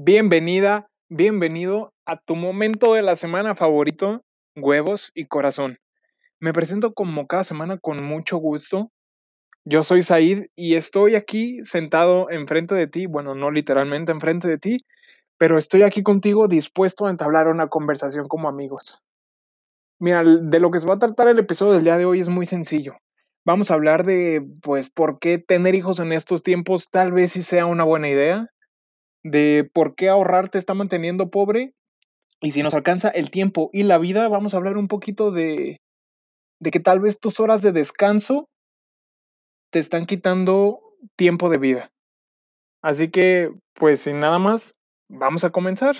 Bienvenida, bienvenido a tu momento de la semana favorito, huevos y corazón. Me presento como cada semana con mucho gusto. Yo soy Said y estoy aquí sentado enfrente de ti, bueno, no literalmente enfrente de ti, pero estoy aquí contigo dispuesto a entablar una conversación como amigos. Mira, de lo que se va a tratar el episodio del día de hoy es muy sencillo. Vamos a hablar de, pues, por qué tener hijos en estos tiempos tal vez sí sea una buena idea de por qué ahorrar te está manteniendo pobre. Y si nos alcanza el tiempo y la vida, vamos a hablar un poquito de, de que tal vez tus horas de descanso te están quitando tiempo de vida. Así que, pues sin nada más, vamos a comenzar.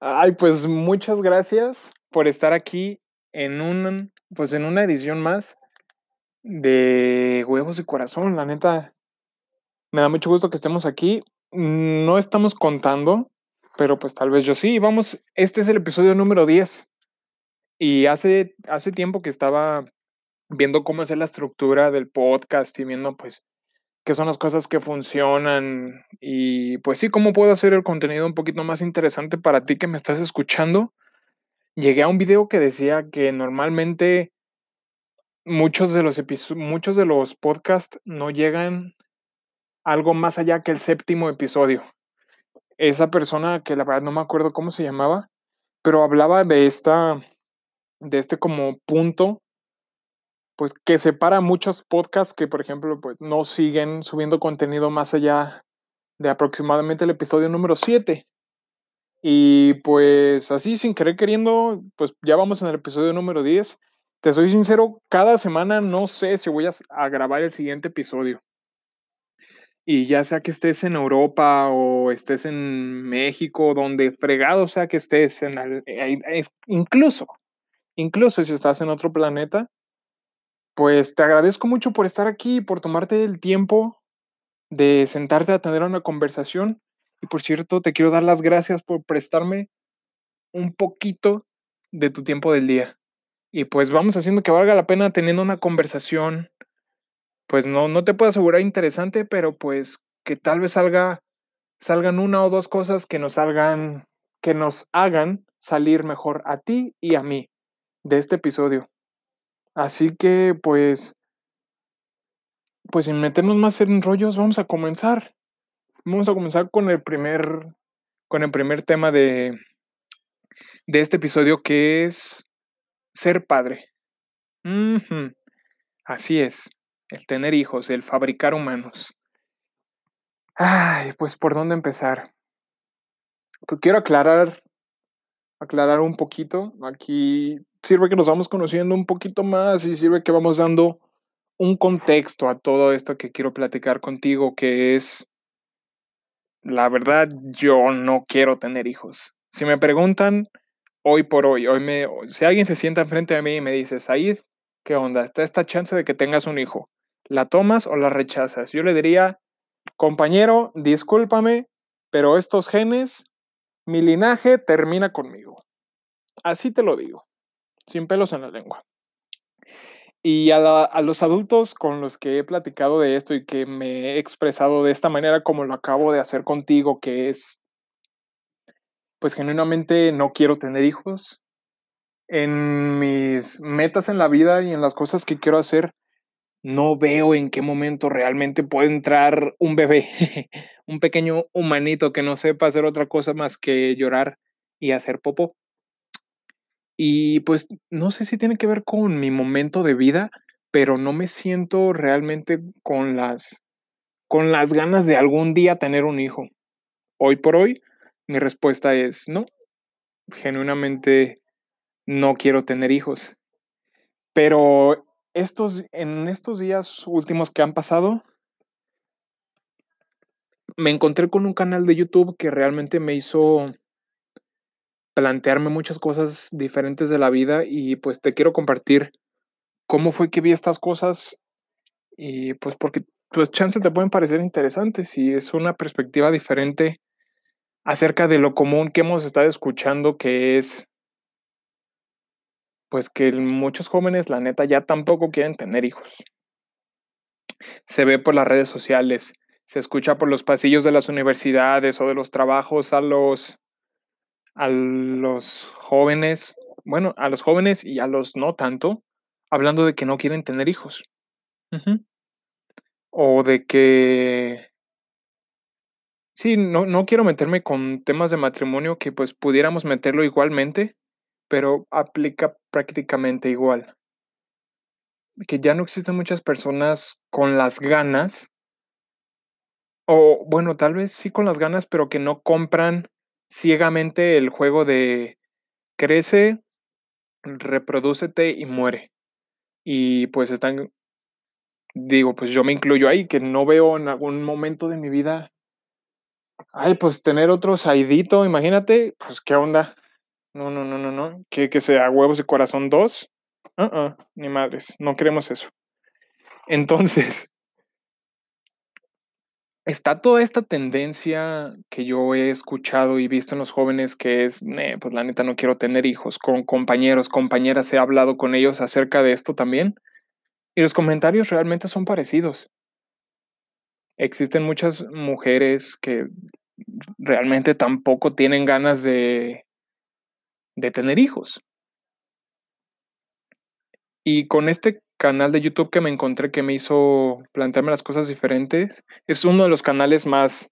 Ay, pues muchas gracias por estar aquí en un, pues en una edición más de Huevos y Corazón. La neta, me da mucho gusto que estemos aquí. No estamos contando, pero pues tal vez yo sí. Vamos, este es el episodio número 10. Y hace, hace tiempo que estaba viendo cómo hacer la estructura del podcast y viendo pues qué son las cosas que funcionan y pues sí, cómo puedo hacer el contenido un poquito más interesante para ti que me estás escuchando. Llegué a un video que decía que normalmente muchos de los muchos de los podcasts no llegan algo más allá que el séptimo episodio. Esa persona que la verdad no me acuerdo cómo se llamaba, pero hablaba de esta de este como punto pues que separa muchos podcasts que, por ejemplo, pues no siguen subiendo contenido más allá de aproximadamente el episodio número 7. Y pues así, sin querer queriendo, pues ya vamos en el episodio número 10. Te soy sincero, cada semana no sé si voy a, grabar el siguiente episodio. Y ya sea que estés en Europa o estés en México, donde fregado sea que estés, en eh, incluso, incluso si estás en otro planeta, pues te agradezco mucho por estar aquí por tomarte el tiempo de sentarte a tener una conversación. Y por cierto, te quiero dar las gracias por prestarme un poquito de tu tiempo del día. Y pues vamos haciendo que valga la pena teniendo una conversación. Pues no, no te puedo asegurar interesante, pero pues que tal vez salga, salgan una o dos cosas que nos salgan, que nos hagan salir mejor a ti y a mí de este episodio. Así que, pues, pues sin meternos más en rollos, vamos a comenzar. Vamos a comenzar con el primer, con el primer tema de, de este episodio que es ser padre. Así es, el tener hijos, el fabricar humanos. Ay, pues por dónde empezar. Pues quiero aclarar, aclarar un poquito. Aquí sirve que nos vamos conociendo un poquito más y sirve que vamos dando un contexto a todo esto que quiero platicar contigo, que es, la verdad, yo no quiero tener hijos. Si me preguntan hoy por hoy, hoy me, si alguien se sienta enfrente de mí y me dice, Said, ¿qué onda? Está esta chance de que tengas un hijo. ¿La tomas o la rechazas? Yo le diría, compañero, discúlpame, pero estos genes, mi linaje termina conmigo. Así te lo digo sin pelos en la lengua. Y a, los adultos con los que he platicado de esto y que me he expresado de esta manera como lo acabo de hacer contigo, que es, pues genuinamente no quiero tener hijos. En mis metas en la vida y en las cosas que quiero hacer, no veo en qué momento realmente puede entrar un bebé, un pequeño humanito que no sepa hacer otra cosa más que llorar y hacer popó. Y pues no sé si tiene que ver con mi momento de vida, pero no me siento realmente con las con las ganas de algún día tener un hijo. Hoy por hoy, mi respuesta es no. Genuinamente no quiero tener hijos. Pero estos en estos días últimos que han pasado me encontré con un canal de YouTube que realmente me hizo plantearme muchas cosas diferentes de la vida y pues te quiero compartir cómo fue que vi estas cosas y pues porque pues chances te pueden parecer interesantes y es una perspectiva diferente acerca de lo común que hemos estado escuchando, que es pues que muchos jóvenes, la neta, ya tampoco quieren tener hijos. Se ve por las redes sociales, se escucha por los pasillos de las universidades o de los trabajos a los a los jóvenes, bueno, a los jóvenes y a los no tanto, hablando de que no quieren tener hijos. O de que Sí, no no quiero meterme con temas de matrimonio que, pues, pudiéramos meterlo igualmente, pero aplica prácticamente igual. Que ya no existen muchas personas con las ganas o bueno, tal vez sí con las ganas, pero que no compran ciegamente el juego de crece, reprodúcete y muere. Y, pues, están digo, pues, yo me incluyo ahí, que no veo en algún momento de mi vida ay, pues, tener otro Saidito, imagínate, pues, ¿qué onda? No, no, no, no, no, ¿qué que sea Huevos de Corazón 2? Uh, uh, ni madres, no queremos eso. Entonces está toda esta tendencia que yo he escuchado y visto en los jóvenes que es, pues, la neta no quiero tener hijos, con compañeros, compañeras, he hablado con ellos acerca de esto también, y los comentarios realmente son parecidos. Existen muchas mujeres que realmente tampoco tienen ganas de de tener hijos. Y con este canal de YouTube que me encontré, que me hizo plantearme las cosas diferentes, es uno de los canales más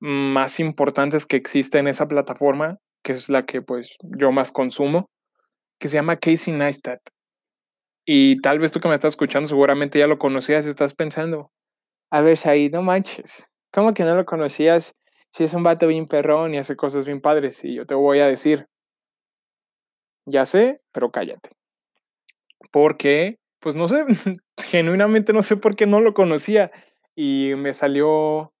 más importantes que existe en esa plataforma, que es la que, pues, yo más consumo, que se llama Casey Neistat. Y tal vez tú que me estás escuchando seguramente ya lo conocías y estás pensando: "A ver, Said, no manches, ¿cómo que no lo conocías? Si es un vato bien perrón y hace cosas bien padres", y yo te voy a decir ya sé, pero cállate. Porque, pues, no sé, genuinamente no sé por qué no lo conocía, y me salió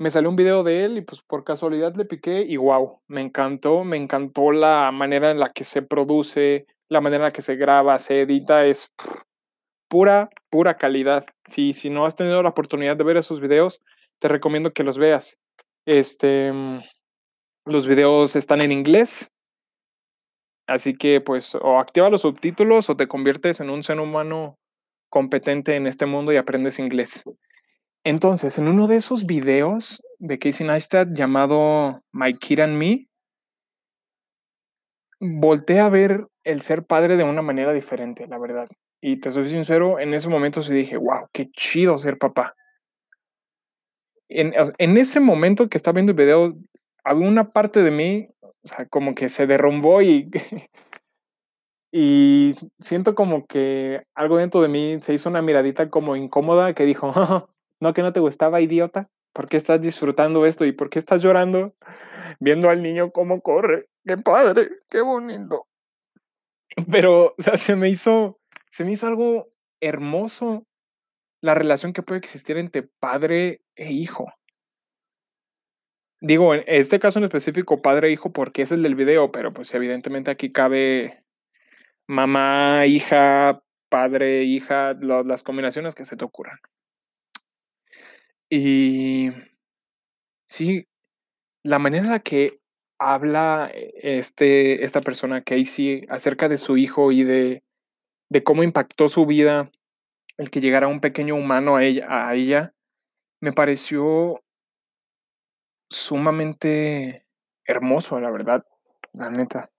me salió un video de él y, pues, por casualidad le piqué y guau, me encantó, me encantó la manera en la que se produce, la manera en la que se graba, se edita, es pura, pura calidad. Si si no has tenido la oportunidad de ver esos videos, te recomiendo que los veas. Este, los videos están en inglés así que, pues, o activa los subtítulos o te conviertes en un ser humano competente en este mundo y aprendes inglés. Entonces, en uno de esos videos de Casey Neistat llamado My Kid and Me volteé a ver el ser padre de una manera diferente, la verdad. Y te soy sincero, en ese momento sí dije: "Guau, qué chido ser papá". En en ese momento que estaba viendo el video, había una parte de mí, o sea, como que se derrumbó y y siento como que algo dentro de mí se hizo una miradita como incómoda que dijo: "¿No que no te gustaba, idiota? ¿Por qué estás disfrutando esto y por qué estás llorando viendo al niño cómo corre? Qué padre, qué bonito". Pero, o sea, se me hizo se me hizo algo hermoso la relación que puede existir entre padre e hijo. Digo, en este caso en específico, padre e hijo, porque es el del video, pero, pues, evidentemente aquí cabe mamá, hija, padre, hija, las combinaciones que se te ocurran. Y sí, la manera en la que habla, este esta persona, Casey, acerca de su hijo y de de cómo impactó su vida el que llegara un pequeño humano a ella a ella, me pareció sumamente hermoso, la verdad, la neta.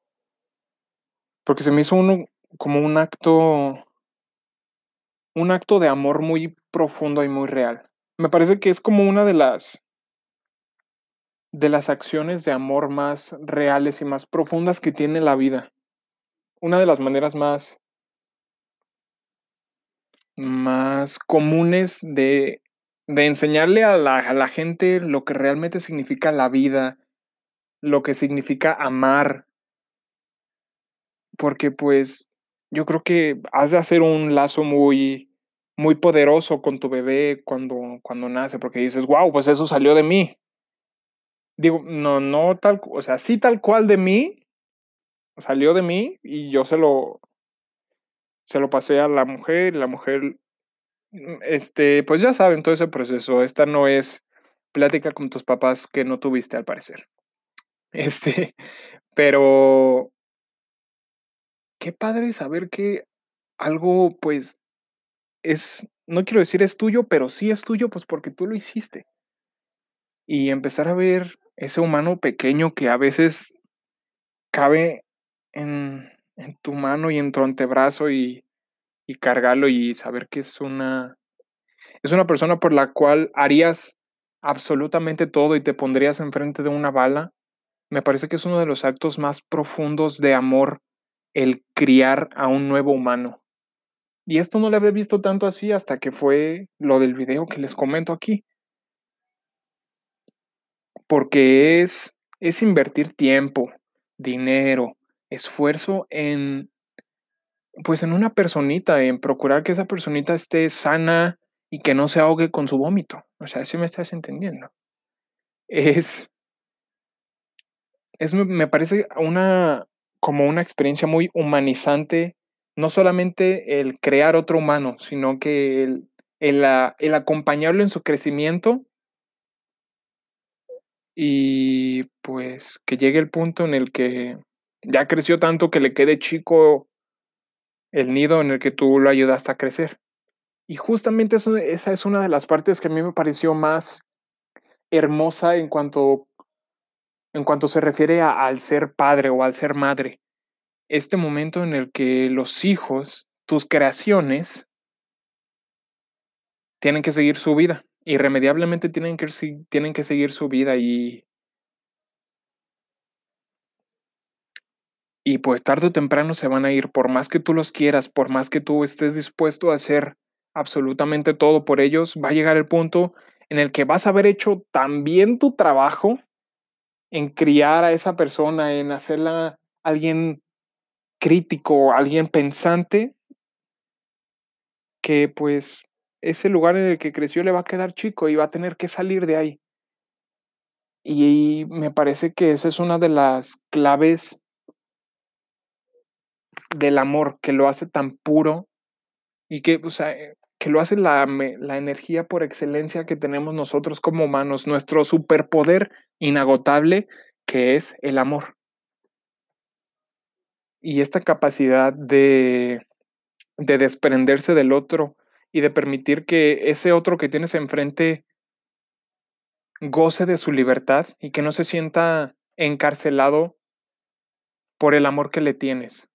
Porque se me hizo uno como un acto un acto de amor muy profundo y muy real. Me parece que es como una de las de las acciones de amor más reales y más profundas que tiene la vida. Una de las maneras más más comunes de de enseñarle a la a la gente lo que realmente significa la vida, lo que significa amar. Porque, pues, yo creo que has de hacer un lazo muy muy poderoso con tu bebé cuando cuando nace, porque dices: "Guau, pues eso salió de mí". Digo, no no tal o sea, sí tal cual de mí, salió de mí y yo se lo se lo pasé a la mujer, la mujer, este, pues, ya saben todo ese proceso. Esta no es plática con tus papás que no tuviste, al parecer. Este, pero qué padre saber que algo, pues, es, no quiero decir es tuyo, pero sí es tuyo, pues, porque tú lo hiciste. Y empezar a ver ese humano pequeño que a veces cabe en en tu mano y en tu antebrazo y y cargarlo y saber que es una es una persona por la cual harías absolutamente todo y te pondrías enfrente de una bala, me parece que es uno de los actos más profundos de amor, el criar a un nuevo humano. Y esto no lo había visto tanto así hasta que fue lo del video que les comento aquí. Porque es es invertir tiempo, dinero, esfuerzo en pues, en una personita, en procurar que esa personita esté sana y que no se ahogue con su vómito. O sea, ¿sí me estás entendiendo? Es es me parece una como una experiencia muy humanizante, no solamente el crear otro humano, sino que el el el acompañarlo en su crecimiento y, pues, que llegue el punto en el que ya creció tanto que le quede chico el nido en el que tú lo ayudaste a crecer. Y justamente esa es una de las partes que a mí me pareció más hermosa en cuanto en cuanto se refiere al ser padre o al ser madre. Este momento en el que los hijos, tus creaciones tienen que seguir su vida, irremediablemente tienen que tienen que seguir su vida y y pues tarde o temprano se van a ir, por más que tú los quieras, por más que tú estés dispuesto a hacer absolutamente todo por ellos, va a llegar el punto en el que vas a haber hecho tan bien tu trabajo en criar a esa persona, en hacerla alguien crítico, alguien pensante que, pues, ese lugar en el que creció le va a quedar chico y va a tener que salir de ahí. Y me parece que esa es una de las claves del amor, que lo hace tan puro y que, o sea, eh, que lo hace la la energía por excelencia que tenemos nosotros como humanos, nuestro superpoder inagotable, que es el amor. Y esta capacidad de de desprenderse del otro y de permitir que ese otro que tienes enfrente goce de su libertad y que no se sienta encarcelado por el amor que le tienes.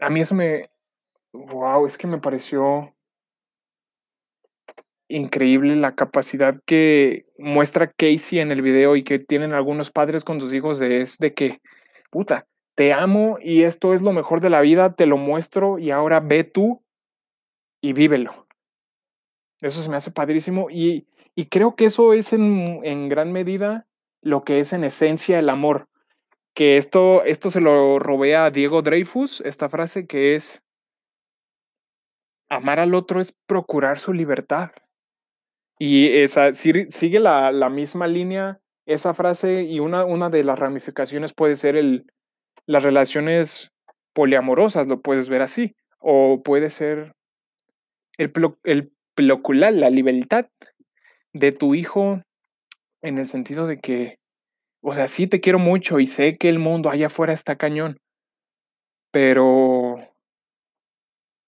A mí eso me guau, es que me pareció increíble la capacidad que muestra Casey en el video y que tienen algunos padres con sus hijos de es de que: "Puta, te amo y esto es lo mejor de la vida, te lo muestro y ahora ve tú y vívelo". Eso se me hace padrísimo y y creo que eso es en en gran medida lo que es en esencia el amor, que esto esto se lo robé a Diego Dreyfus, esta frase que es amar al otro es procurar su libertad. Y esa sigue la la misma línea esa frase y una una de las ramificaciones puede ser el las relaciones poliamorosas, lo puedes ver así, o puede ser el el plocular, la libertad de tu hijo en el sentido de que, o sea, sí te quiero mucho y sé que el mundo allá afuera está cañón pero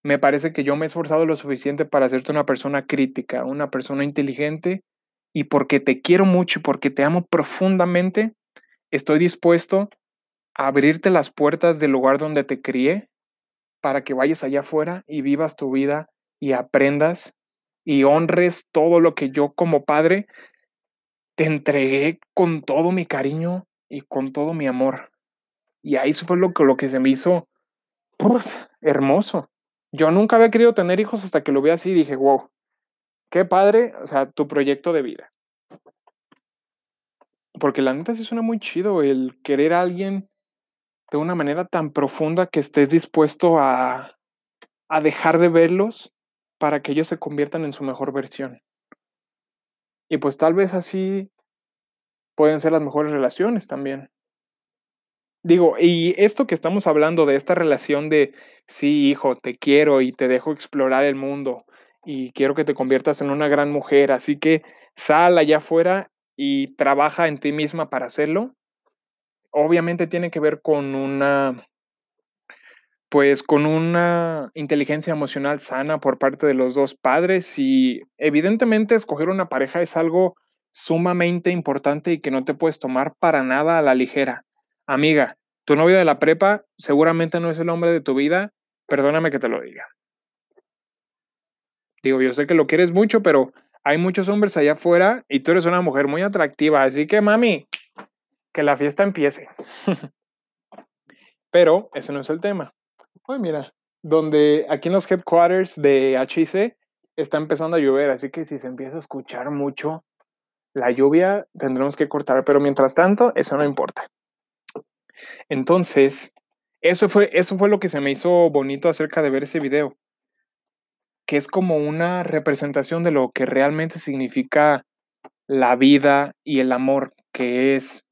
me parece que yo me he esforzado lo suficiente para hacerte una persona crítica, una persona inteligente, y porque te quiero mucho y porque te amo profundamente, estoy dispuesto a abrirte las puertas del lugar donde te crié, para que vayas allá afuera y vivas tu vida y aprendas y honres todo lo que yo como padre te entregué con todo mi cariño y con todo mi amor. Y ahí fue lo que lo que se me hizo, hermoso. Yo nunca había querido tener hijos hasta que lo vi así y dije: "Guau, qué padre, o sea, tu proyecto de vida". Porque la neta sí suena muy chido el querer a alguien de una manera tan profunda que estés dispuesto a a dejar de verlos para que ellos se conviertan en su mejor versión. Y pues tal vez así pueden ser las mejores relaciones también. Digo, y esto que estamos hablando de esta relación de: "Sí, hijo, te quiero y te dejo explorar el mundo, y quiero que te conviertas en una gran mujer, así que sal allá afuera y trabaja en ti misma para hacerlo. Obviamente tiene que ver con una pues con una inteligencia emocional sana por parte de los dos padres y evidentemente escoger una pareja es algo sumamente importante y que no te puedes tomar para nada a la ligera. Amiga, tu novio de la prepa seguramente no es el hombre de tu vida, perdóname que te lo diga. Digo, yo sé que lo quieres mucho, pero hay muchos hombres allá afuera y tú eres una mujer muy atractiva, así que mami, que la fiesta empiece. pero ese no es el tema. Ay, mira, donde aquí en los headquarters de HIC está empezando a llover, así que si se empieza a escuchar mucho la lluvia, tendremos que cortar, pero mientras tanto, eso no importa. Entonces, eso fue, eso fue lo que se me hizo bonito acerca de ver ese video, que es como una representación de lo que realmente significa la vida y el amor, que es,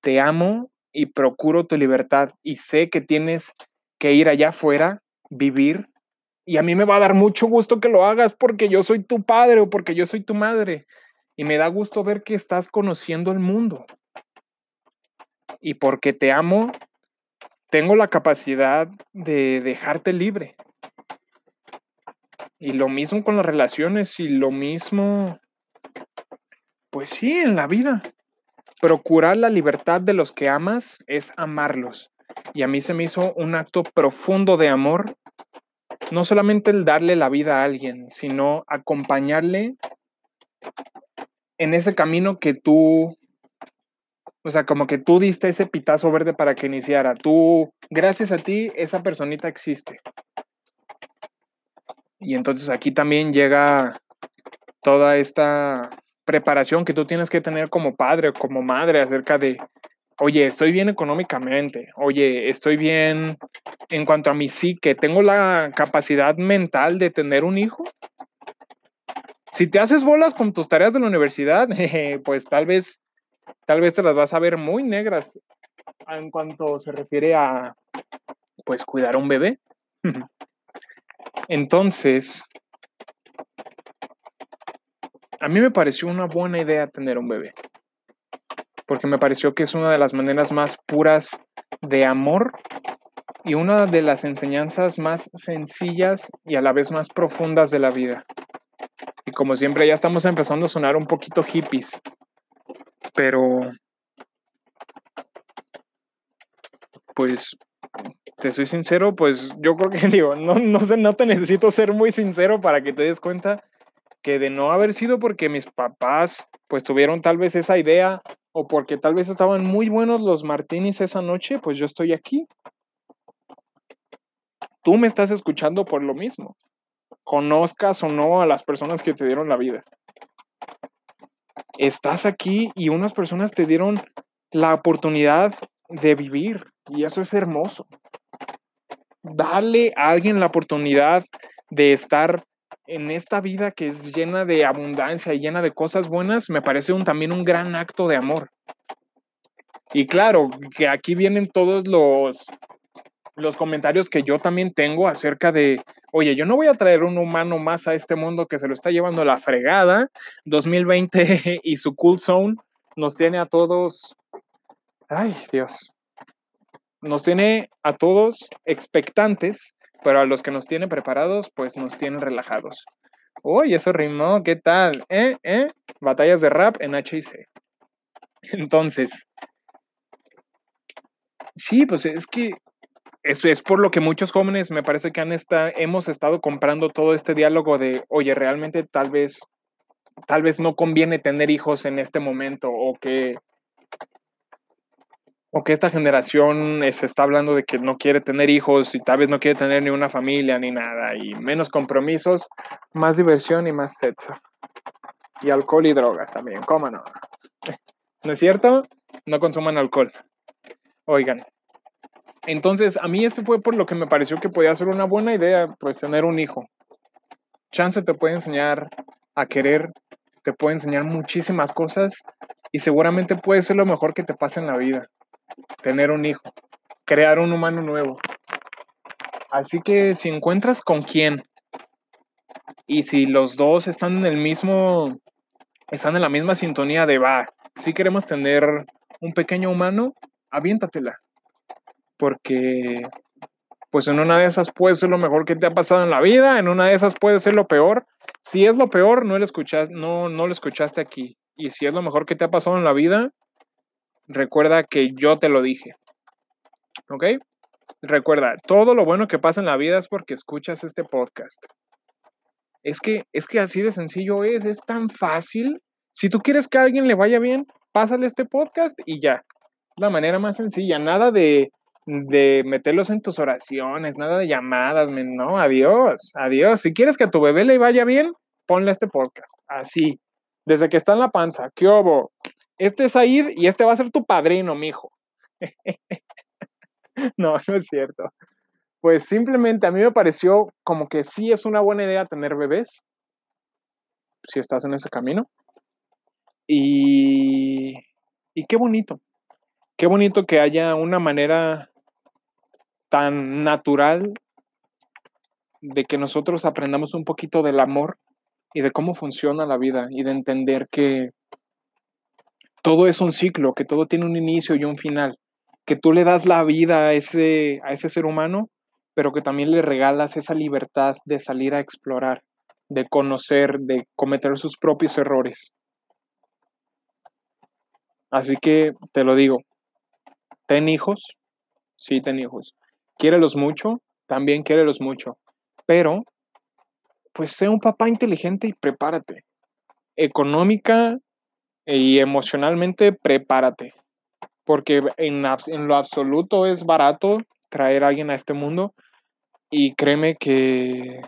te amo y procuro tu libertad y sé que tienes que ir allá afuera, vivir. Y a mí me va a dar mucho gusto que lo hagas porque yo soy tu padre o porque yo soy tu madre. Y me da gusto ver que estás conociendo el mundo. Y porque te amo, tengo la capacidad de dejarte libre. Y lo mismo con las relaciones y lo mismo, pues sí, en la vida. Procurar la libertad de los que amas es amarlos. Y a mí se me hizo un acto profundo de amor, no solamente el darle la vida a alguien, sino acompañarle en ese camino que tú, o sea, como que tú diste ese pitazo verde para que iniciara. Tú, gracias a ti, esa personita existe. Y entonces aquí también llega toda esta preparación que tú tienes que tener como padre o como madre acerca de oye, estoy bien económicamente, oye, estoy bien en cuanto a mi psique, tengo la capacidad mental de tener un hijo. Si te haces bolas con tus tareas de la universidad, pues tal vez, tal vez te las vas a ver muy negras en cuanto se refiere a, pues, cuidar a un bebé. Entonces, a mí me pareció una buena idea tener un bebé porque me pareció que es una de las maneras más puras de amor y una de las enseñanzas más sencillas y a la vez más profundas de la vida. Y como siempre ya estamos empezando a sonar un poquito hippies, pero pues te soy sincero, pues yo creo que digo, no, no te necesito ser muy sincero para que te des cuenta que de no haber sido porque mis papás pues tuvieron tal vez esa idea o porque tal vez estaban muy buenos los martinis esa noche, pues yo estoy aquí. Tú me estás escuchando por lo mismo. Conozcas o no a las personas que te dieron la vida. Estás aquí y unas personas te dieron la oportunidad de vivir y eso es hermoso. Dale a alguien la oportunidad de estar en esta vida que es llena de abundancia y llena de cosas buenas, me parece un, también un gran acto de amor. Y claro, que aquí vienen todos los, los comentarios que yo también tengo acerca de, oye, yo no voy a traer un humano más a este mundo que se lo está llevando la fregada. 2020 y su cool zone nos tiene a todos, ay Dios, nos tiene a todos expectantes pero a los que nos tienen preparados, pues nos tienen relajados. Uy, eso rimó, ¿qué tal? ¿Eh? ¿Eh? Batallas de rap en HIC. Entonces, sí, pues es que eso es por lo que muchos jóvenes me parece que han hemos estado comprando todo este diálogo de, oye, realmente tal vez, tal vez no conviene tener hijos en este momento o que o que esta generación se está hablando de que no quiere tener hijos y tal vez no quiere tener ni una familia ni nada, y menos compromisos, más diversión y más sexo. Y alcohol y drogas también, ¿cómo no? ¿No es cierto? No consuman alcohol. Oigan. Entonces, a mí esto fue por lo que me pareció que podía ser una buena idea, pues tener un hijo. Chance te puede enseñar a querer, te puede enseñar muchísimas cosas y seguramente puede ser lo mejor que te pase en la vida tener un hijo, crear un humano nuevo. Así que si encuentras con quién y si los dos están en el mismo están en la misma sintonía de va, si queremos tener un pequeño humano, aviéntatela. Porque, pues en una de esas puede ser lo mejor que te ha pasado en la vida, en una de esas puede ser lo peor. Si es lo peor, no lo, escuchas, no, no lo escuchaste aquí. Y si es lo mejor que te ha pasado en la vida, recuerda que yo te lo dije. ¿Ok? Recuerda, todo lo bueno que pasa en la vida es porque escuchas este podcast. Es que, es que así de sencillo es, es tan fácil. Si tú quieres que a alguien le vaya bien, pásale este podcast y ya. La manera más sencilla, nada de, de meterlos en tus oraciones, nada de llamadas, no, adiós, adiós. Si quieres que a tu bebé le vaya bien, ponle este podcast, así, desde que está en la panza, ¿qué hubo? Este es Aid y este va a ser tu padrino, mijo. no, no es cierto. Pues simplemente a mí me pareció como que sí es una buena idea tener bebés, si estás en ese camino. Y qué bonito, qué bonito que haya una manera tan natural de que nosotros aprendamos un poquito del amor y de cómo funciona la vida y de entender que todo es un ciclo, que todo tiene un inicio y un final, que tú le das la vida a ese, a ese ser humano, pero que también le regalas esa libertad de salir a explorar, de conocer, de cometer sus propios errores. Así que te lo digo, ten hijos, sí, ten hijos. Quiérelos mucho, también quiérelos mucho, pero pues sé un papá inteligente y prepárate. Económica y emocionalmente, prepárate. Porque en, lo absoluto es barato traer a alguien a este mundo. Y créeme que,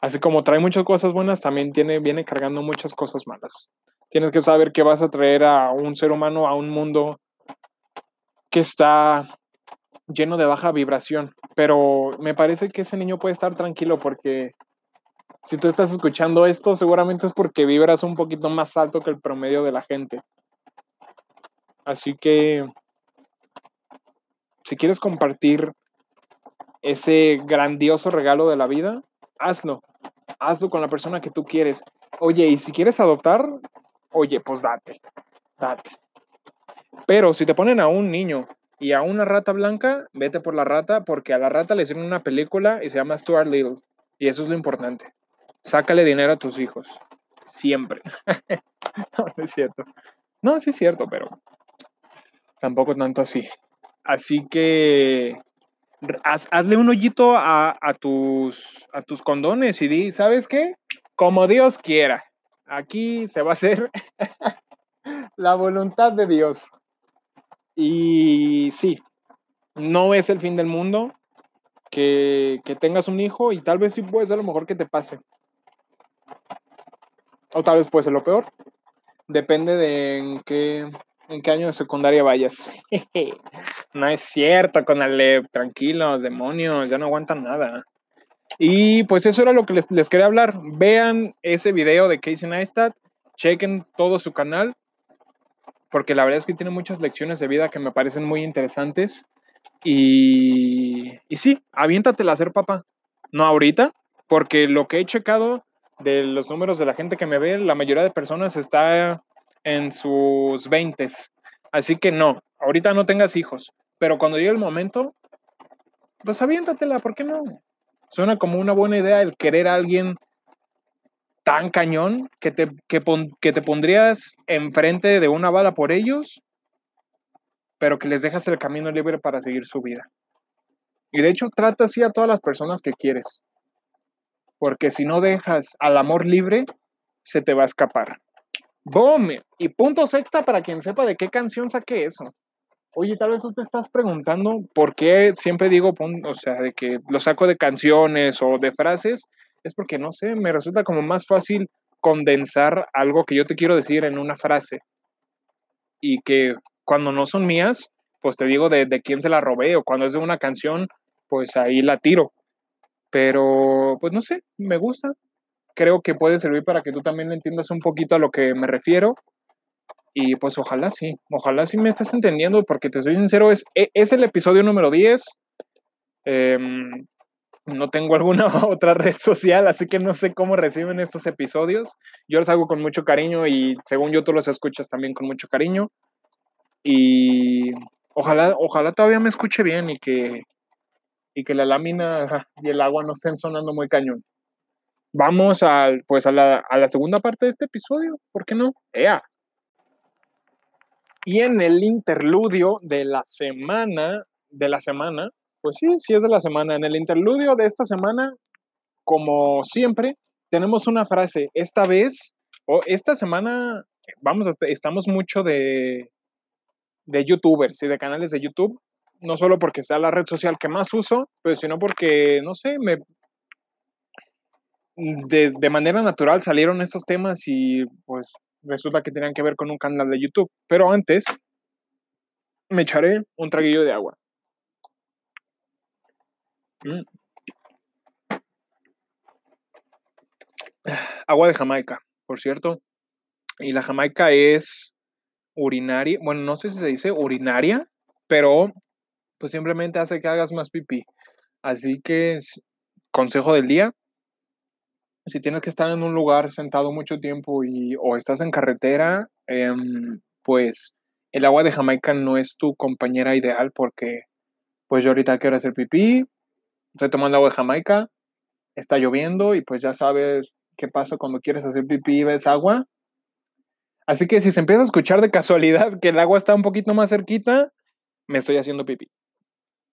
así como trae muchas cosas buenas, también tiene, viene cargando muchas cosas malas. Tienes que saber que vas a traer a un ser humano a un mundo que está lleno de baja vibración. Pero me parece que ese niño puede estar tranquilo porque si tú estás escuchando esto, seguramente es porque vibras un poquito más alto que el promedio de la gente. Así que, si quieres compartir ese grandioso regalo de la vida, hazlo. Hazlo con la persona que tú quieres. Oye, y si quieres adoptar, oye, pues date, date. Pero si te ponen a un niño y a una rata blanca, vete por la rata, porque a la rata le hicieron una película y se llama Stuart Little. Y eso es lo importante. Sácale dinero a tus hijos. Siempre. no, es cierto. No, sí es cierto, pero tampoco tanto así. Así que hazle un hoyito a, tus, a tus condones y di, ¿sabes qué? Como Dios quiera. Aquí se va a hacer la voluntad de Dios. Y sí, no es el fin del mundo que, que tengas un hijo y tal vez sí puede ser lo mejor que te pase. O tal vez puede ser lo peor. Depende de en qué, en qué año de secundaria vayas. no es cierto, con Alep. Tranquilos, demonios, ya no aguantan nada. Y pues eso era lo que les, les quería hablar. Vean ese video de Casey Neistat. Chequen todo su canal. Porque la verdad es que tiene muchas lecciones de vida que me parecen muy interesantes. Y, y sí, aviéntatela a hacer papá. No ahorita, porque lo que he checado de los números de la gente que me ve, la mayoría de personas está en sus 20. Así que no, ahorita no tengas hijos, pero cuando llegue el momento, pues aviéntatela, ¿por qué no? Suena como una buena idea el querer a alguien tan cañón que te, que, que te pondrías enfrente de una bala por ellos, pero que les dejas el camino libre para seguir su vida. Y de hecho, trata así a todas las personas que quieres porque si no dejas al amor libre, se te va a escapar. ¡Boom! Y punto sexta para quien sepa de qué canción saqué eso. Oye, tal vez tú te estás preguntando por qué siempre digo, o sea, de que lo saco de canciones o de frases. Es porque, no sé, me resulta como más fácil condensar algo que yo te quiero decir en una frase. Y que cuando no son mías, pues te digo de, de quién se la robé. O cuando es de una canción, pues ahí la tiro. Pero, pues no sé, me gusta. Creo que puede servir para que tú también entiendas un poquito a lo que me refiero. Y pues ojalá sí, ojalá sí me estés entendiendo, porque te soy sincero, es, e, es el episodio número 10. Em, no tengo alguna otra red social, así que no sé cómo reciben estos episodios. Yo los hago con mucho cariño y según yo tú los escuchas también con mucho cariño. Y ojalá, ojalá todavía me escuche bien y que, y que la lámina y el agua no estén sonando muy cañón. Vamos a, pues a la, a la segunda parte de este episodio, ¿por qué no? ¡Ea! Y en el interludio de la semana, de la semana, pues sí, sí es de la semana. En el interludio de esta semana, como siempre, tenemos una frase. Esta vez, o esta semana, vamos, estamos mucho de, de youtubers y de canales de YouTube. No solo porque sea la red social que más uso, pero sino porque, no sé, me, de, de manera natural salieron estos temas y pues resulta que tenían que ver con un canal de YouTube. Pero antes, me echaré un traguillo de agua. Mm. Agua de Jamaica, por cierto. Y la Jamaica es urinaria. Bueno, no sé si se dice urinaria, pero pues simplemente hace que hagas más pipí. Así que, consejo del día, si tienes que estar en un lugar sentado mucho tiempo y, o estás en carretera, em, pues el agua de Jamaica no es tu compañera ideal porque pues yo ahorita quiero hacer pipí, estoy tomando agua de Jamaica, está lloviendo y pues ya sabes qué pasa cuando quieres hacer pipí y ves agua. Así que si se empieza a escuchar de casualidad que el agua está un poquito más cerquita, me estoy haciendo pipí.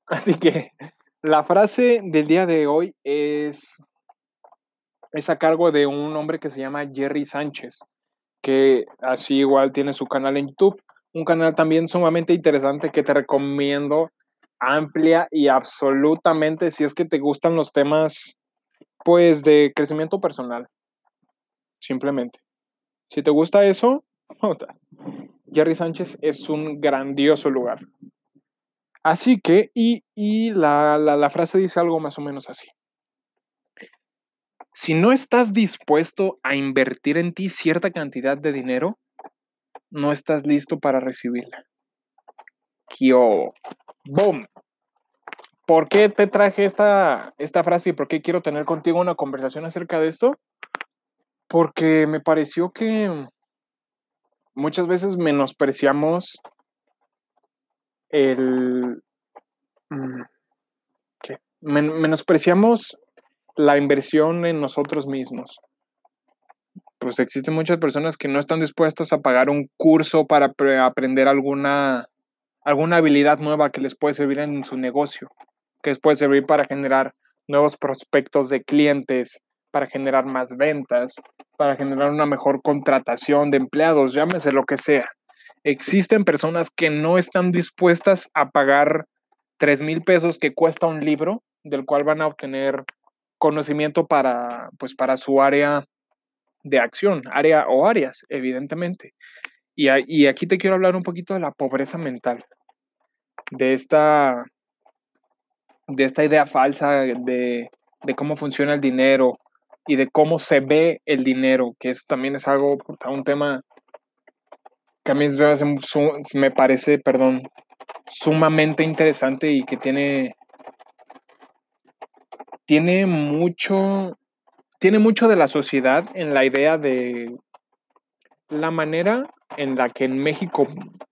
Así que la frase del día de hoy es es a cargo de un hombre que se llama Jerry Sánchez, que así igual tiene su canal en YouTube. Un canal también sumamente interesante que te recomiendo amplia y absolutamente si es que te gustan los temas pues de crecimiento personal. Simplemente. Si te gusta eso, Jerry Sánchez es un grandioso lugar. Así que, y, la, la frase dice algo más o menos así. Si no estás dispuesto a invertir en ti cierta cantidad de dinero, no estás listo para recibirla. Kyo. ¡Boom! ¿Por qué te traje esta, esta frase y por qué quiero tener contigo una conversación acerca de esto? Porque me pareció que muchas veces menospreciamos el... Mm, ¿Qué? menospreciamos la inversión en nosotros mismos. Pues existen muchas personas que no están dispuestas a pagar un curso para aprender alguna, alguna habilidad nueva que les puede servir en su negocio, que les puede servir para generar nuevos prospectos de clientes, para generar más ventas, para generar una mejor contratación de empleados, llámese lo que sea. Existen personas que no están dispuestas a pagar 3 mil pesos que cuesta un libro, del cual van a obtener conocimiento para, pues, para su área de acción, área o áreas, evidentemente. Y, y aquí te quiero hablar un poquito de la pobreza mental, de esta, de esta idea falsa de, de cómo funciona el dinero y de cómo se ve el dinero, que eso también es algo, un tema que a mí me parece, perdón, sumamente interesante y que tiene tiene mucho, tiene mucho de la sociedad en la idea de la manera en la que en México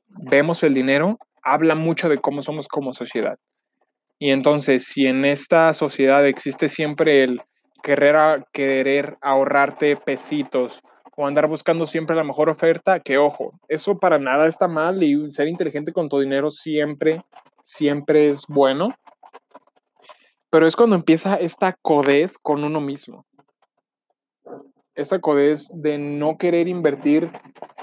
vemos el dinero, habla mucho de cómo somos como sociedad. Y entonces, si en esta sociedad existe siempre el querer, querer ahorrarte pesitos o andar buscando siempre la mejor oferta, que ojo, eso para nada está mal y ser inteligente con tu dinero siempre, siempre es bueno. Pero es cuando empieza esta codez con uno mismo. Esta codez de no querer invertir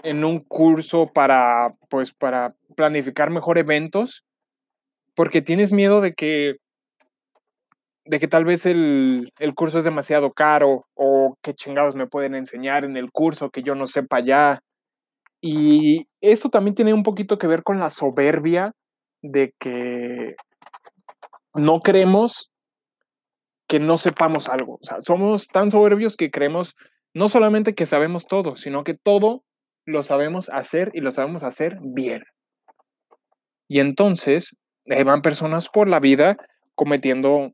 en un curso para, pues, para planificar mejor eventos, porque tienes miedo de que, de que tal vez el, el curso es demasiado caro o qué chingados me pueden enseñar en el curso que yo no sepa ya. Y esto también tiene un poquito que ver con la soberbia de que no creemos que no sepamos algo. O sea, somos tan soberbios que creemos no solamente que sabemos todo, sino que todo lo sabemos hacer y lo sabemos hacer bien. Y entonces van personas por la vida cometiendo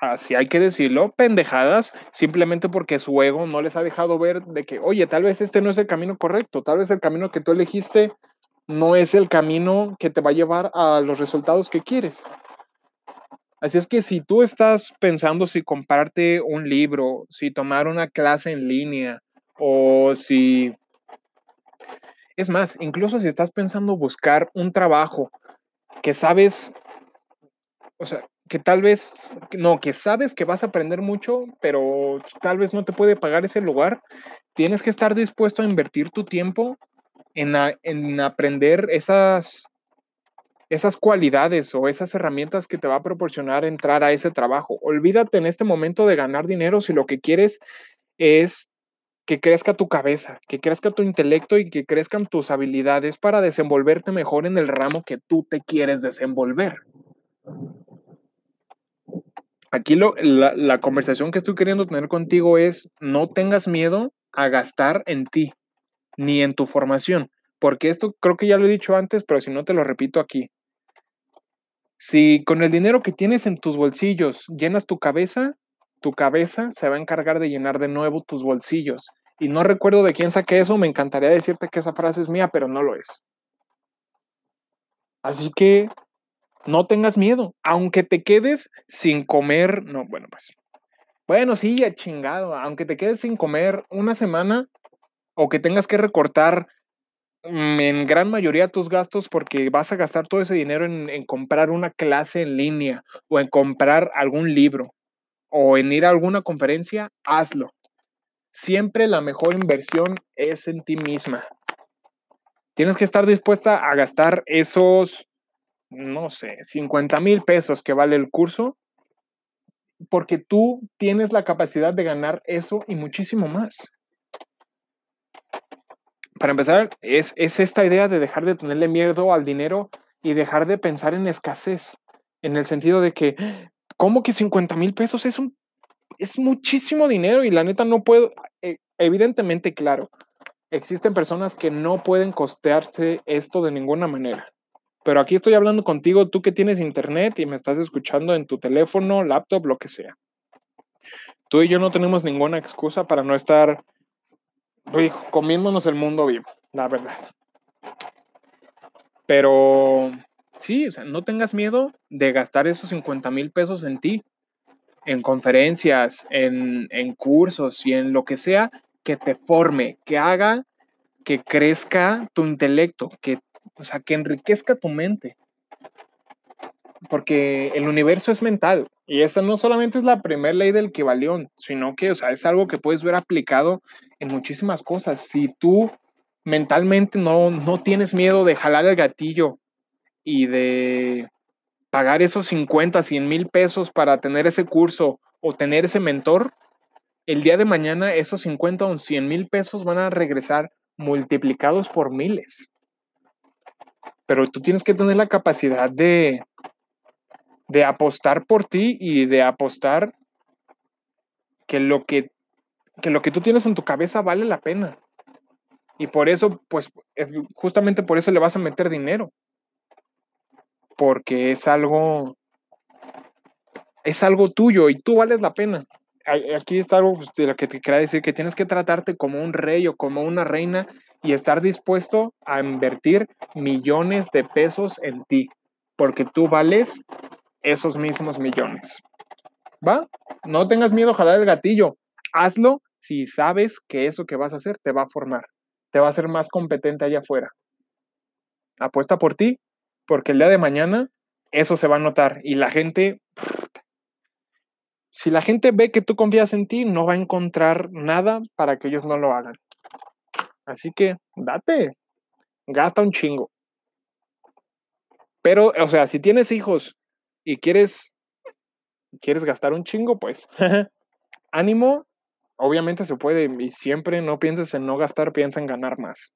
así hay que decirlo, pendejadas, simplemente porque su ego no les ha dejado ver de que, oye, tal vez este no es el camino correcto, tal vez el camino que tú elegiste no es el camino que te va a llevar a los resultados que quieres. Así es que si tú estás pensando si comprarte un libro, si tomar una clase en línea o si... Es más, incluso si estás pensando buscar un trabajo que sabes, o sea, que tal vez, no, que sabes que vas a aprender mucho, pero tal vez no te puede pagar ese lugar, tienes que estar dispuesto a invertir tu tiempo en, en aprender esas, esas cualidades o esas herramientas que te va a proporcionar entrar a ese trabajo. Olvídate en este momento de ganar dinero si lo que quieres es que crezca tu cabeza, que crezca tu intelecto y que crezcan tus habilidades para desenvolverte mejor en el ramo que tú te quieres desenvolver. Aquí lo, la, la conversación que estoy queriendo tener contigo es no tengas miedo a gastar en ti, ni en tu formación, porque esto creo que ya lo he dicho antes, pero si no te lo repito aquí. Si con el dinero que tienes en tus bolsillos llenas tu cabeza, tu cabeza se va a encargar de llenar de nuevo tus bolsillos. Y no recuerdo de quién saqué eso, me encantaría decirte que esa frase es mía, pero no lo es. Así que no tengas miedo, aunque te quedes sin comer, no, bueno, pues. Bueno, sí, ya chingado, aunque te quedes sin comer una semana o que tengas que recortar Mm, en gran mayoría tus gastos porque vas a gastar todo ese dinero en, en, comprar una clase en línea o en comprar algún libro o en ir a alguna conferencia, hazlo. Siempre la mejor inversión es en ti misma. Tienes que estar dispuesta a gastar esos, no sé, 50 mil pesos que vale el curso porque tú tienes la capacidad de ganar eso y muchísimo más para empezar, es, es esta idea de dejar de tenerle miedo al dinero y dejar de pensar en escasez, en el sentido de que, ¿cómo que 50 mil pesos es, un, es muchísimo dinero? Y la neta no puedo, eh, evidentemente, claro, existen personas que no pueden costearse esto de ninguna manera. Pero aquí estoy hablando contigo, tú que tienes internet y me estás escuchando en tu teléfono, laptop, lo que sea. Tú y yo no tenemos ninguna excusa para no estar comiéndonos el mundo vivo, la verdad. Pero sí, o sea, no tengas miedo de gastar esos 50 mil pesos en ti, en conferencias, en, en cursos y en lo que sea que te forme, que haga que crezca tu intelecto, que, o sea, que enriquezca tu mente. Porque el universo es mental y esa no solamente es la primera ley del equivalión, sino que, o sea, es algo que puedes ver aplicado en muchísimas cosas. Si tú mentalmente no, no tienes miedo de jalar el gatillo y de pagar esos 50, 100 mil pesos para tener ese curso o tener ese mentor, el día de mañana esos 50 o 100 mil pesos van a regresar multiplicados por miles. Pero tú tienes que tener la capacidad de, de apostar por ti y de apostar que lo que que lo que tú tienes en tu cabeza vale la pena. Y por eso, pues, justamente por eso le vas a meter dinero. Porque es algo, es algo tuyo y tú vales la pena. Aquí está algo pues, de lo que te quería decir, que tienes que tratarte como un rey o como una reina y estar dispuesto a invertir millones de pesos en ti, porque tú vales esos mismos millones. ¿Va? No tengas miedo a jalar el gatillo. Hazlo si sabes que eso que vas a hacer te va a formar, te va a hacer más competente allá afuera. Apuesta por ti, porque el día de mañana eso se va a notar y la gente, si la gente ve que tú confías en ti, no va a encontrar nada para que ellos no lo hagan. Así que date, gasta un chingo. Pero, o sea, si tienes hijos y quieres, quieres gastar un chingo, pues ánimo Obviamente se puede y siempre no pienses en no gastar, piensa en ganar más.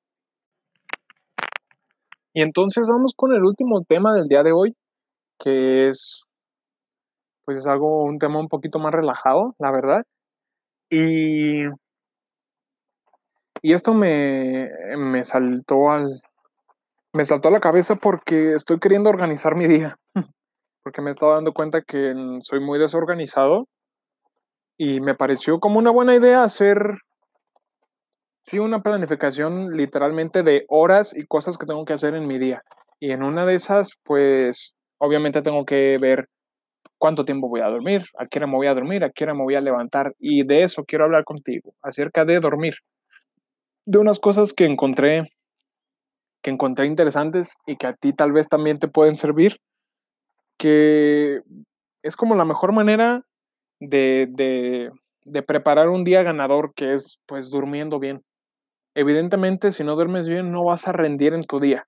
Y entonces vamos con el último tema del día de hoy, que es pues es algo un tema un poquito más relajado, la verdad. Y y esto me, me saltó al me saltó a la cabeza porque estoy queriendo organizar mi día. porque me he estado dando cuenta que soy muy desorganizado y me pareció como una buena idea hacer, sí, una planificación literalmente de horas y cosas que tengo que hacer en mi día. Y en una de esas, pues, obviamente tengo que ver cuánto tiempo voy a dormir, a qué hora me voy a dormir, a qué hora me voy a levantar. Y de eso quiero hablar contigo, acerca de dormir. De unas cosas que encontré, que encontré interesantes y que a ti tal vez también te pueden servir, que es como la mejor manera de, de, preparar un día ganador, que es pues durmiendo bien. Evidentemente, si no duermes bien, no vas a rendir en tu día.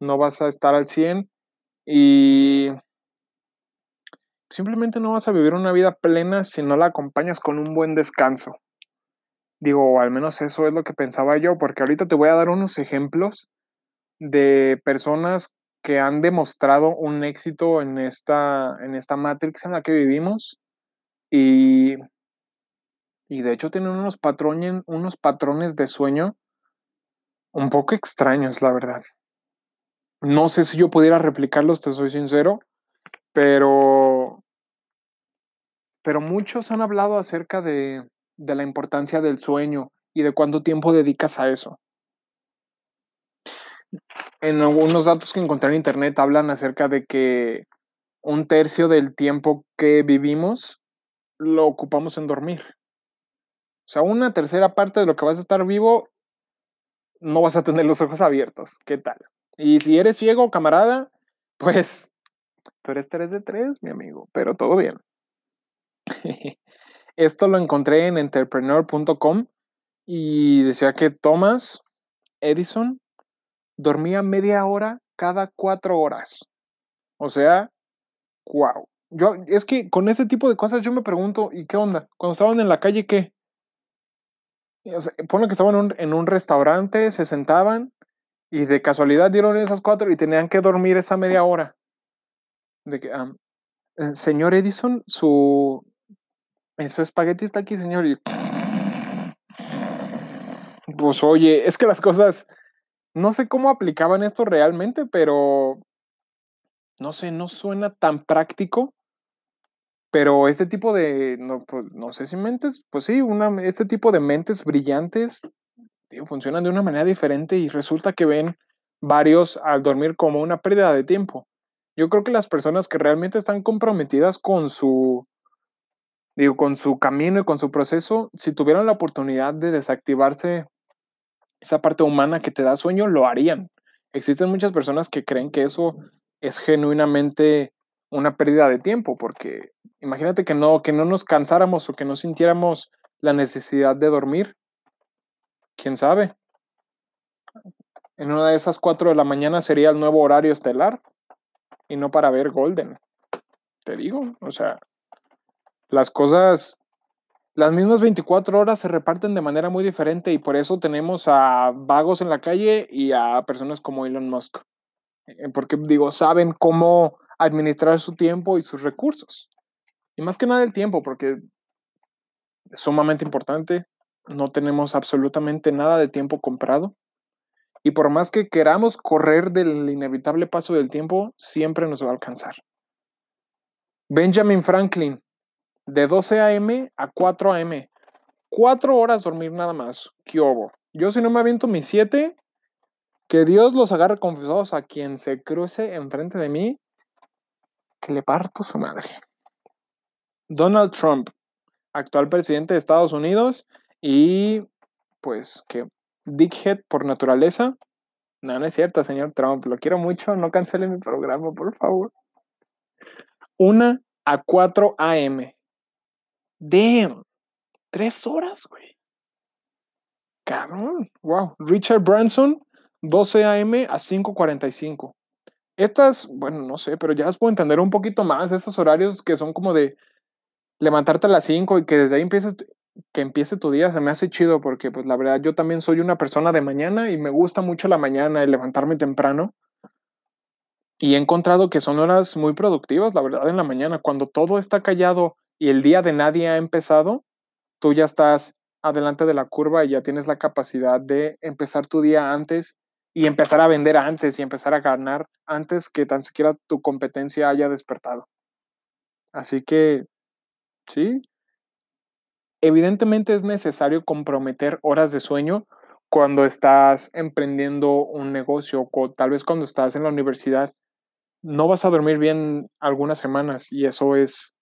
No vas a estar al 100 y simplemente no vas a vivir una vida plena si no la acompañas con un buen descanso. Digo, al menos eso es lo que pensaba yo, porque ahorita te voy a dar unos ejemplos de personas que han demostrado un éxito en esta, en esta Matrix en la que vivimos y, y de hecho tienen unos, patrones, unos patrones de sueño un poco extraños, la verdad. No sé si yo pudiera replicarlos, te soy sincero, pero, pero muchos han hablado acerca de, de la importancia del sueño y de cuánto tiempo dedicas a eso. En algunos datos que encontré en internet hablan acerca de que un tercio del tiempo que vivimos lo ocupamos en dormir. O sea, una tercera parte de lo que vas a estar vivo, no vas a tener los ojos abiertos. ¿Qué tal? Y si eres ciego, camarada, pues tú eres 3 de 3, mi amigo, pero todo bien. Esto lo encontré en entrepreneur.com y decía que Thomas Edison dormía media hora cada cuatro horas. O sea, wow. Yo, es que con este tipo de cosas yo me pregunto, ¿y qué onda? Cuando estaban en la calle, ¿qué? O que estaban en un, en un restaurante, se sentaban y de casualidad dieron esas cuatro y tenían que dormir esa media hora. De que, eh, señor Edison, su, su espagueti está aquí, señor. Pues oye, es que las cosas, no sé cómo aplicaban esto realmente, pero no sé, no suena tan práctico. Pero este tipo de, no, pues, no sé si mentes, pues sí, este tipo de mentes brillantes funcionan de una manera diferente y resulta que ven varios al dormir como una pérdida de tiempo. Yo creo que las personas que realmente están comprometidas con su, digo, con su camino y con su proceso, si tuvieran la oportunidad de desactivarse esa parte humana que te da sueño, lo harían. Existen muchas personas que creen que eso es genuinamente una pérdida de tiempo, porque imagínate que no, que no nos cansáramos o que no sintiéramos la necesidad de dormir. ¿Quién sabe? En una de esas cuatro de la mañana sería el nuevo horario estelar y no para ver Golden. Te digo, o sea, las cosas, las mismas 24 horas se reparten de manera muy diferente y por eso tenemos a vagos en la calle y a personas como Elon Musk. Eh, porque digo, saben cómo administrar su tiempo y sus recursos. Y más que nada el tiempo, porque es sumamente importante. No tenemos absolutamente nada de tiempo comprado. Y por más que queramos correr del inevitable paso del tiempo, siempre nos va a alcanzar. Benjamin Franklin, de 12 a.m. a 4 a.m. Cuatro horas dormir nada más. ¿Qué hubo? Yo si no me aviento mis siete, que Dios los agarre confesados a quien se cruce enfrente de mí, que le parto su madre. Donald Trump, actual presidente de Estados Unidos y pues que dickhead por naturaleza. No, no es cierto, señor Trump. Lo quiero mucho. No cancele mi programa, por favor. Una a 4 a.m. Damn. Tres horas, güey. Cabrón. Wow. Richard Branson, 12 a.m. a 5.45. Estas, bueno, no sé, pero ya las puedo entender un poquito más. Esos horarios que son como de levantarte a las 5 y que desde ahí empieces, que empiece tu día, se me hace chido porque, pues, la verdad, yo también soy una persona de mañana y me gusta mucho la mañana y levantarme temprano. Y he encontrado que son horas muy productivas, la verdad, en la mañana. Cuando todo está callado y el día de nadie ha empezado, tú ya estás adelante de la curva y ya tienes la capacidad de empezar tu día antes y empezar a vender antes y empezar a ganar antes que tan siquiera tu competencia haya despertado. Así que, sí, evidentemente es necesario comprometer horas de sueño cuando estás emprendiendo un negocio o tal vez cuando estás en la universidad. No vas a dormir bien algunas semanas y eso es,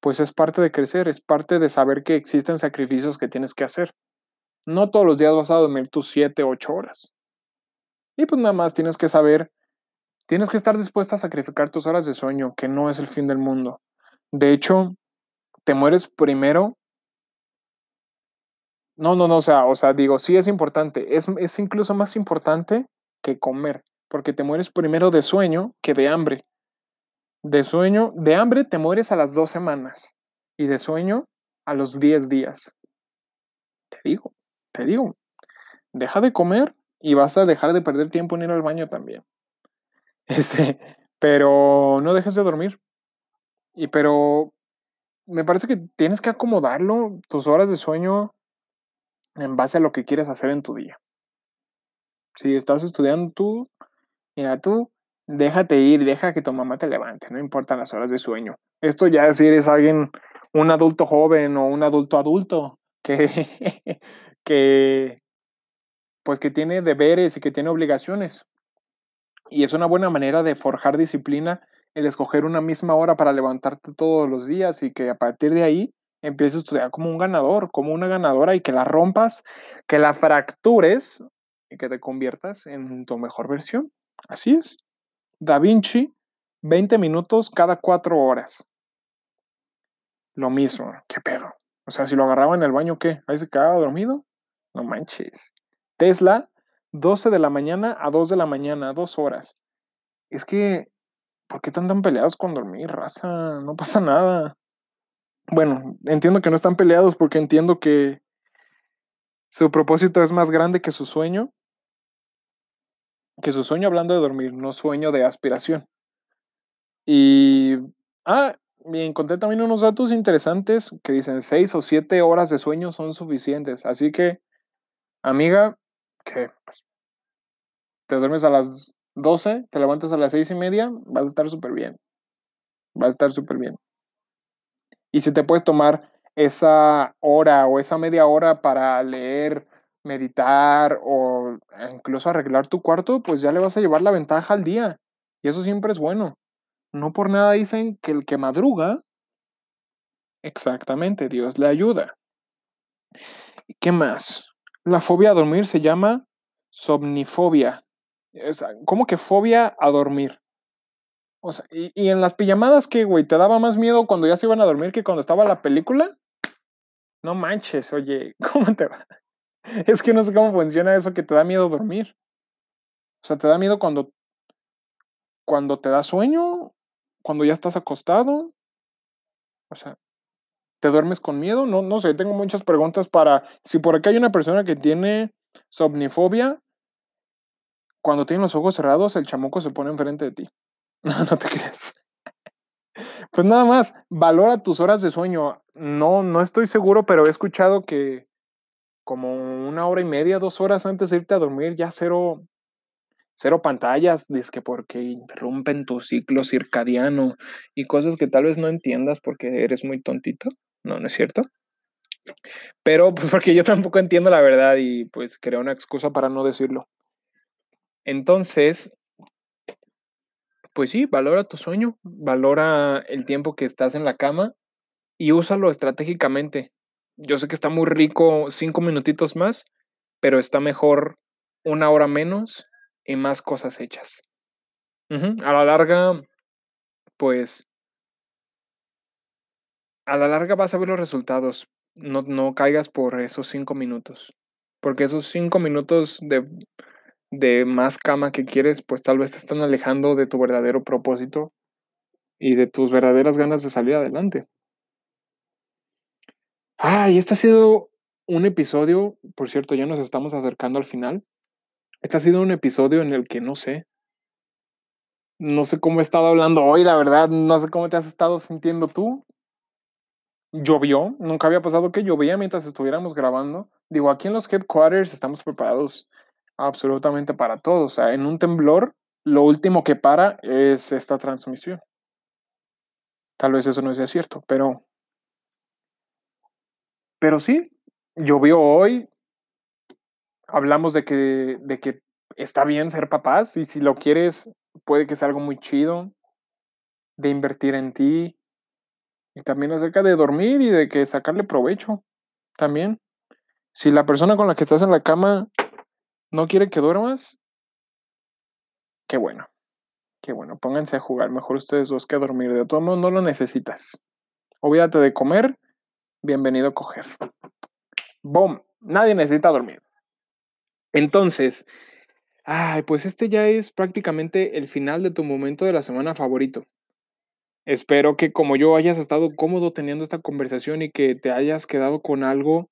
pues es parte de crecer, es parte de saber que existen sacrificios que tienes que hacer. No todos los días vas a dormir tus 7, 8 horas. Y pues nada más tienes que saber, tienes que estar dispuesto a sacrificar tus horas de sueño, que no es el fin del mundo. De hecho, te mueres primero. No, no, no, o sea, o sea, digo, sí es importante, es, es incluso más importante que comer, porque te mueres primero de sueño que de hambre. De sueño, de hambre te mueres a las dos semanas y de sueño a los 10 días. Te digo, te digo, deja de comer y vas a dejar de perder tiempo en ir al baño también. Este, pero no dejes de dormir. Y pero me parece que tienes que acomodarlo, tus horas de sueño, en base a lo que quieres hacer en tu día. Si estás estudiando tú, mira tú, déjate ir, deja que tu mamá te levante, no importan las horas de sueño. Esto ya si eres alguien, un adulto joven o un adulto adulto que, que, pues que tiene deberes y que tiene obligaciones. Y es una buena manera de forjar disciplina el escoger una misma hora para levantarte todos los días y que a partir de ahí empieces a estudiar como un ganador, como una ganadora y que la rompas, que la fractures y que te conviertas en tu mejor versión. Así es. Da Vinci, 20 minutos cada 4 horas. Lo mismo, qué pedo. O sea, si lo agarraba en el baño, ¿qué? ¿Ahí se quedaba dormido? No manches. Tesla, 12 de la mañana a 2 de la mañana, 2 horas. Es que, ¿por qué están tan peleados con dormir, raza? No pasa nada. Bueno, entiendo que no están peleados porque entiendo que su propósito es más grande que su sueño. Que su sueño hablando de dormir, no sueño de aspiración. Y, ah, y encontré también unos datos interesantes que dicen 6 o 7 horas de sueño son suficientes. Así que, amiga, que pues, te duermes a las 12, te levantas a las 6 y media, vas a estar súper bien. Vas a estar súper bien. Y si te puedes tomar esa hora o esa media hora para leer, meditar o incluso arreglar tu cuarto, pues ya le vas a llevar la ventaja al día. Y eso siempre es bueno. No por nada dicen que el que madruga, exactamente, Dios le ayuda. ¿Qué más? La fobia a dormir se llama somnifobia. ¿Cómo que fobia a dormir? O sea, y, y en las pijamadas, ¿qué, güey? ¿Te daba más miedo cuando ya se iban a dormir que cuando estaba la película? No manches, oye, ¿cómo te va? Es que no sé cómo funciona eso que te da miedo dormir. O sea, ¿te da miedo cuando, cuando te da sueño? ¿Cuando ya estás acostado? O sea, ¿te duermes con miedo? No, no sé, tengo muchas preguntas para... Si por acá hay una persona que tiene somnifobia, cuando tiene los ojos cerrados, el chamuco se pone enfrente de ti. No, no te creas. Pues nada más, valora tus horas de sueño. No, no estoy seguro, pero he escuchado que como una hora y media, dos horas antes de irte a dormir, ya cero, cero pantallas, que porque interrumpen tu ciclo circadiano y cosas que tal vez no entiendas porque eres muy tontito. No, no es cierto. Pero pues porque yo tampoco entiendo la verdad y pues creo una excusa para no decirlo. Entonces, pues sí, valora tu sueño, valora el tiempo que estás en la cama y úsalo estratégicamente. Yo sé que está muy rico cinco minutitos más, pero está mejor una hora menos y más cosas hechas. A la larga, pues, a la larga vas a ver los resultados. No, no caigas por esos cinco minutos. Porque esos cinco minutos de de más cama que quieres, pues tal vez te están alejando de tu verdadero propósito y de tus verdaderas ganas de salir adelante. Ah, y este ha sido un episodio, por cierto, ya nos estamos acercando al final. Este ha sido un episodio en el que no sé, no sé cómo he estado hablando hoy, la verdad, no sé cómo te has estado sintiendo tú. Llovió, nunca había pasado que llovía mientras estuviéramos grabando. Digo, aquí en los headquarters estamos preparados absolutamente para todos. O sea, en un temblor, lo último que para es esta transmisión. Tal vez eso no sea cierto, pero. Pero sí, llovió hoy. Hablamos de que, de que está bien ser papás y si lo quieres, puede que sea algo muy chido. De invertir en ti. Y también acerca de dormir y de que sacarle provecho. También. Si la persona con la que estás en la cama no quiere que duermas, qué bueno. Qué bueno, pónganse a jugar. Mejor ustedes dos que a dormir. De todo modo, no lo necesitas. Olvídate de comer. Bienvenido a coger. Boom. Nadie necesita dormir. Entonces, ay, pues este ya es prácticamente el final de tu momento de la semana favorito. Espero que como yo hayas estado cómodo teniendo esta conversación y que te hayas quedado con algo,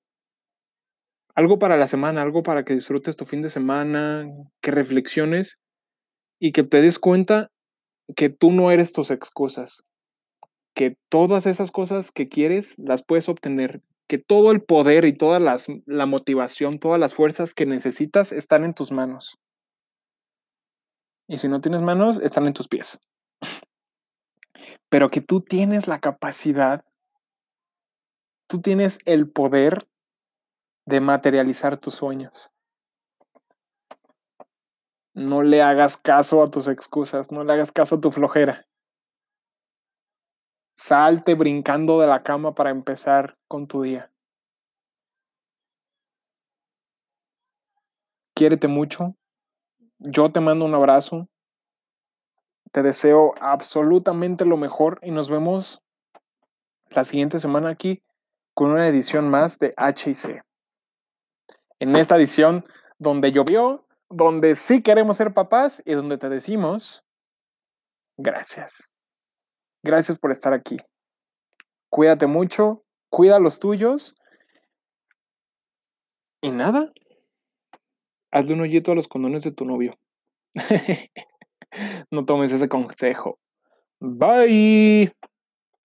algo para la semana, algo para que disfrutes tu fin de semana, que reflexiones y que te des cuenta que tú no eres tus excusas, que todas esas cosas que quieres las puedes obtener, que todo el poder y toda las, la motivación, todas las fuerzas que necesitas están en tus manos. Y si no tienes manos, están en tus pies. Pero que tú tienes la capacidad, tú tienes el poder de materializar tus sueños. No le hagas caso a tus excusas, no le hagas caso a tu flojera. Salte brincando de la cama para empezar con tu día. Quiérete mucho. Yo te mando un abrazo. Te deseo absolutamente lo mejor y nos vemos la siguiente semana aquí con una edición más de HC. En esta edición donde llovió, donde sí queremos ser papás y donde te decimos gracias. Gracias por estar aquí. Cuídate mucho, cuida a los tuyos. Y nada, hazle un hoyito a los condones de tu novio. no tomes ese consejo. Bye.